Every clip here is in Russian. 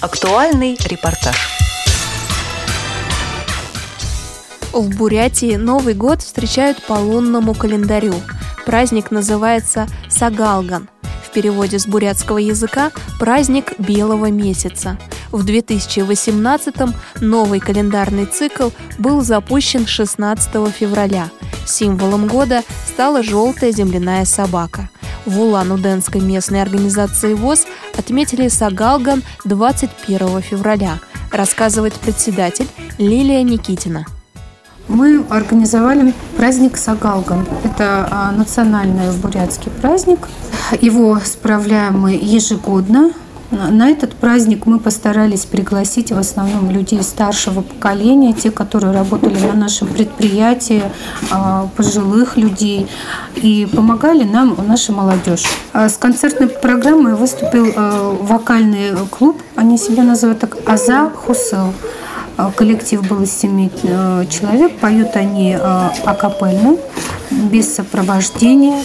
Актуальный репортаж. В Бурятии Новый год встречают по лунному календарю. Праздник называется Сагалган. В переводе с бурятского языка праздник белого месяца. В 2018-м новый календарный цикл был запущен 16 февраля. Символом года стала желтая земляная собака – в Улан-Удэнской местной организации ВОЗ отметили Сагалган 21 февраля, рассказывает председатель Лилия Никитина. Мы организовали праздник Сагалган. Это а, национальный бурятский праздник. Его справляем мы ежегодно на этот праздник мы постарались пригласить в основном людей старшего поколения, те, которые работали на нашем предприятии, а, пожилых людей, и помогали нам наша молодежь. А с концертной программой выступил а, вокальный клуб, они себя называют так «Аза Хусел». Коллектив был из семи человек, поют они акапельно, без сопровождения.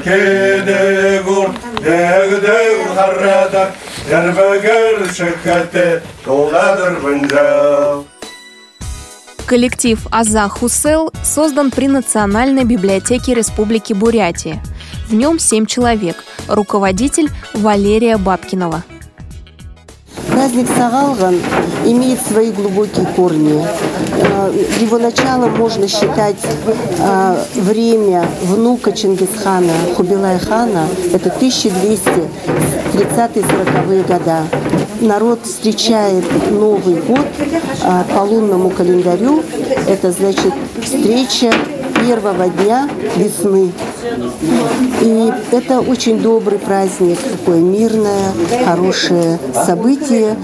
Кедегур дегдег харрада Дербегер шеккате толадыр бенджа Коллектив Аза Хусел создан при Национальной библиотеке Республики Бурятия. В нем семь человек. Руководитель Валерия Бабкинова. Праздник Сагалган имеет свои глубокие корни. Э, его началом можно считать э, время внука Чингисхана, Хубилай хана. Это 1230-40-е года. Народ встречает Новый год э, по лунному календарю. Это значит встреча первого дня весны. И это очень добрый праздник, такое мирное, хорошее событие,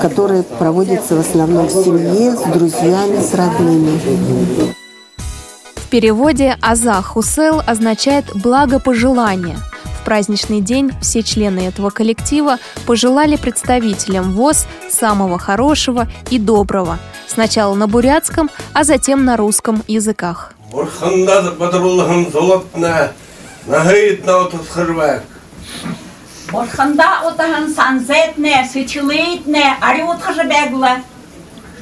которое проводится в основном в семье, с друзьями, с родными. В переводе «Аза Хусел» означает «благопожелание». В праздничный день все члены этого коллектива пожелали представителям ВОЗ самого хорошего и доброго. Сначала на бурятском, а затем на русском языках. Бұрқында бадырулығын золотна, нағайытна отыз қырбәк. Бұрқында отығын сансетне, сычылыйтне, ари отқыжы бәгілі.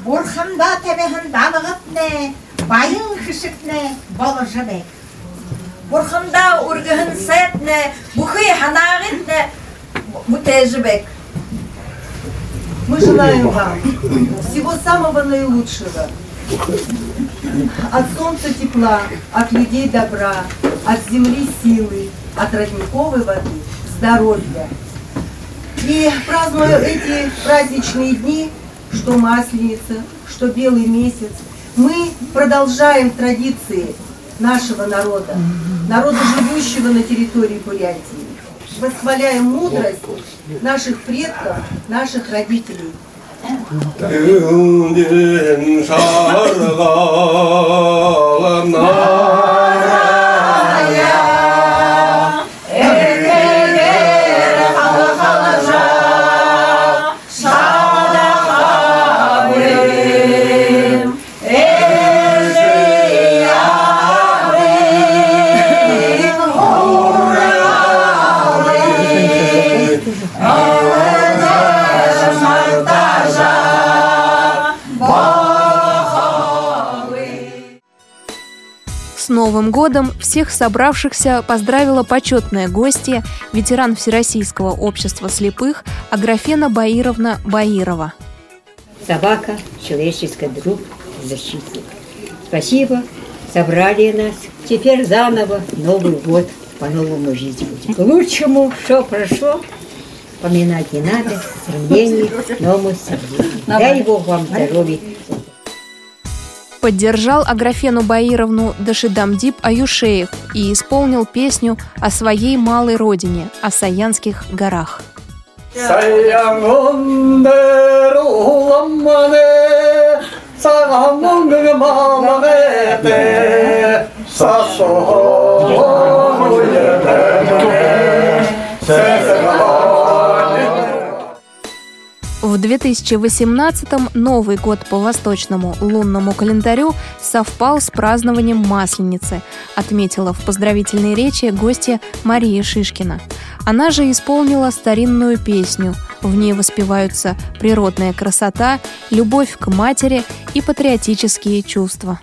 Бұрқында тәбіғін данығытне, байын күшікне, болыжы бәк. Бұрқында үргіғін сәтне, бұқы ханағытне, бұтәжі бәк. Мы желаем вам всего самого наилучшего. От солнца тепла, от людей добра, от земли силы, от родниковой воды здоровья. И празднуя эти праздничные дни, что Масленица, что Белый месяц, мы продолжаем традиции нашего народа, народа, живущего на территории Бурятии. Восхваляем мудрость наших предков, наших родителей. Dündün Новым годом всех собравшихся поздравила почетная гостья, ветеран Всероссийского общества слепых Аграфена Баировна Баирова. Собака – человеческий друг, защитник. Спасибо, собрали нас. Теперь заново Новый год по-новому жить будем. К лучшему, что прошло, поминать не надо, стремлений, новому сердцу. Дай Бог вам здоровья, поддержал Аграфену Баировну Дашидамдип Аюшеев и исполнил песню о своей малой родине, о Саянских горах. Саянон В 2018-м Новый год по восточному лунному календарю совпал с празднованием Масленицы, отметила в поздравительной речи гостья Мария Шишкина. Она же исполнила старинную песню. В ней воспеваются природная красота, любовь к матери и патриотические чувства.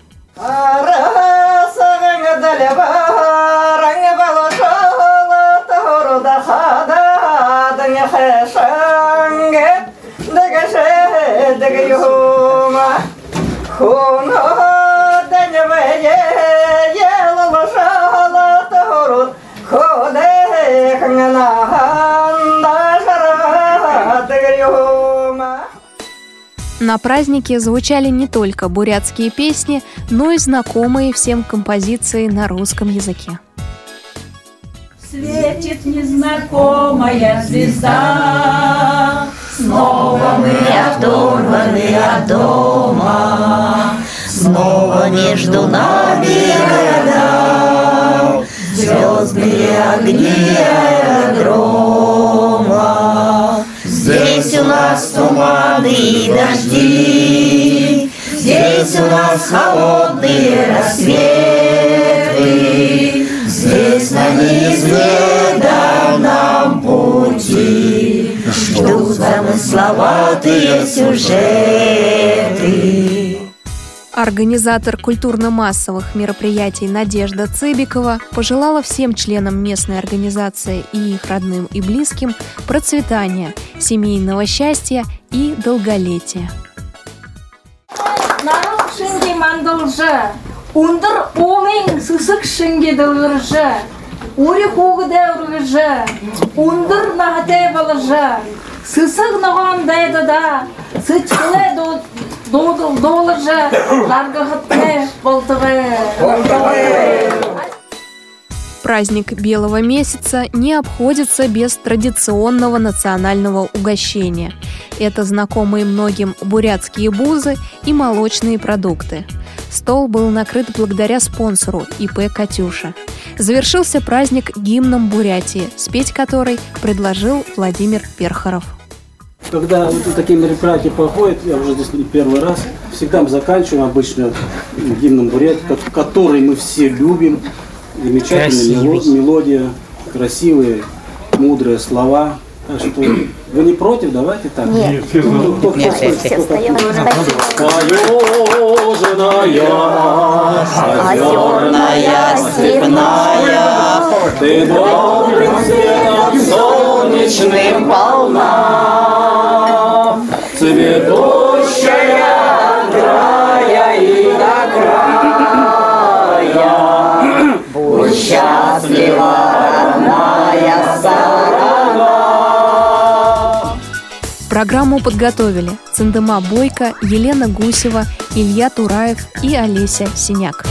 На празднике звучали не только бурятские песни, но и знакомые всем композиции на русском языке. Светит незнакомая звезда, дома, Снова между нами города, Звездные огни аэродрома. Здесь у нас туманы и дожди, Здесь у нас холодные рассветы, Здесь на неизведанном нам пути Ждут замысловатые сюжеты. Организатор культурно-массовых мероприятий Надежда Цыбикова пожелала всем членам местной организации и их родным и близким процветания, семейного счастья и долголетия. Народ шенге мандылжы, ундыр олың сысық шенге дылғыржы, ундыр нағдай балыжы, сысық нағандайды да, сычқылы Доллар же долже, ларгохотне, болтове. Праздник Белого месяца не обходится без традиционного национального угощения. Это знакомые многим бурятские бузы и молочные продукты. Стол был накрыт благодаря спонсору ИП «Катюша». Завершился праздник гимном Бурятии, спеть который предложил Владимир Перхоров. Когда вот такие мероприятия проходят, я уже здесь не первый раз, всегда мы заканчиваем обычно гимном Бурятии, ко- который мы все любим. Замечательная мело- мелодия, красивые, мудрые слова. Так что вы не против? Давайте так. Нет, кто, кто, кто, кто, кто? Озерная, степная, ты добрым светом солнечным полна, цветущая от края и до края. Будь счастлива, родная сторона. Программу подготовили Цендема Бойко, Елена Гусева, Илья Тураев и Олеся Синяк.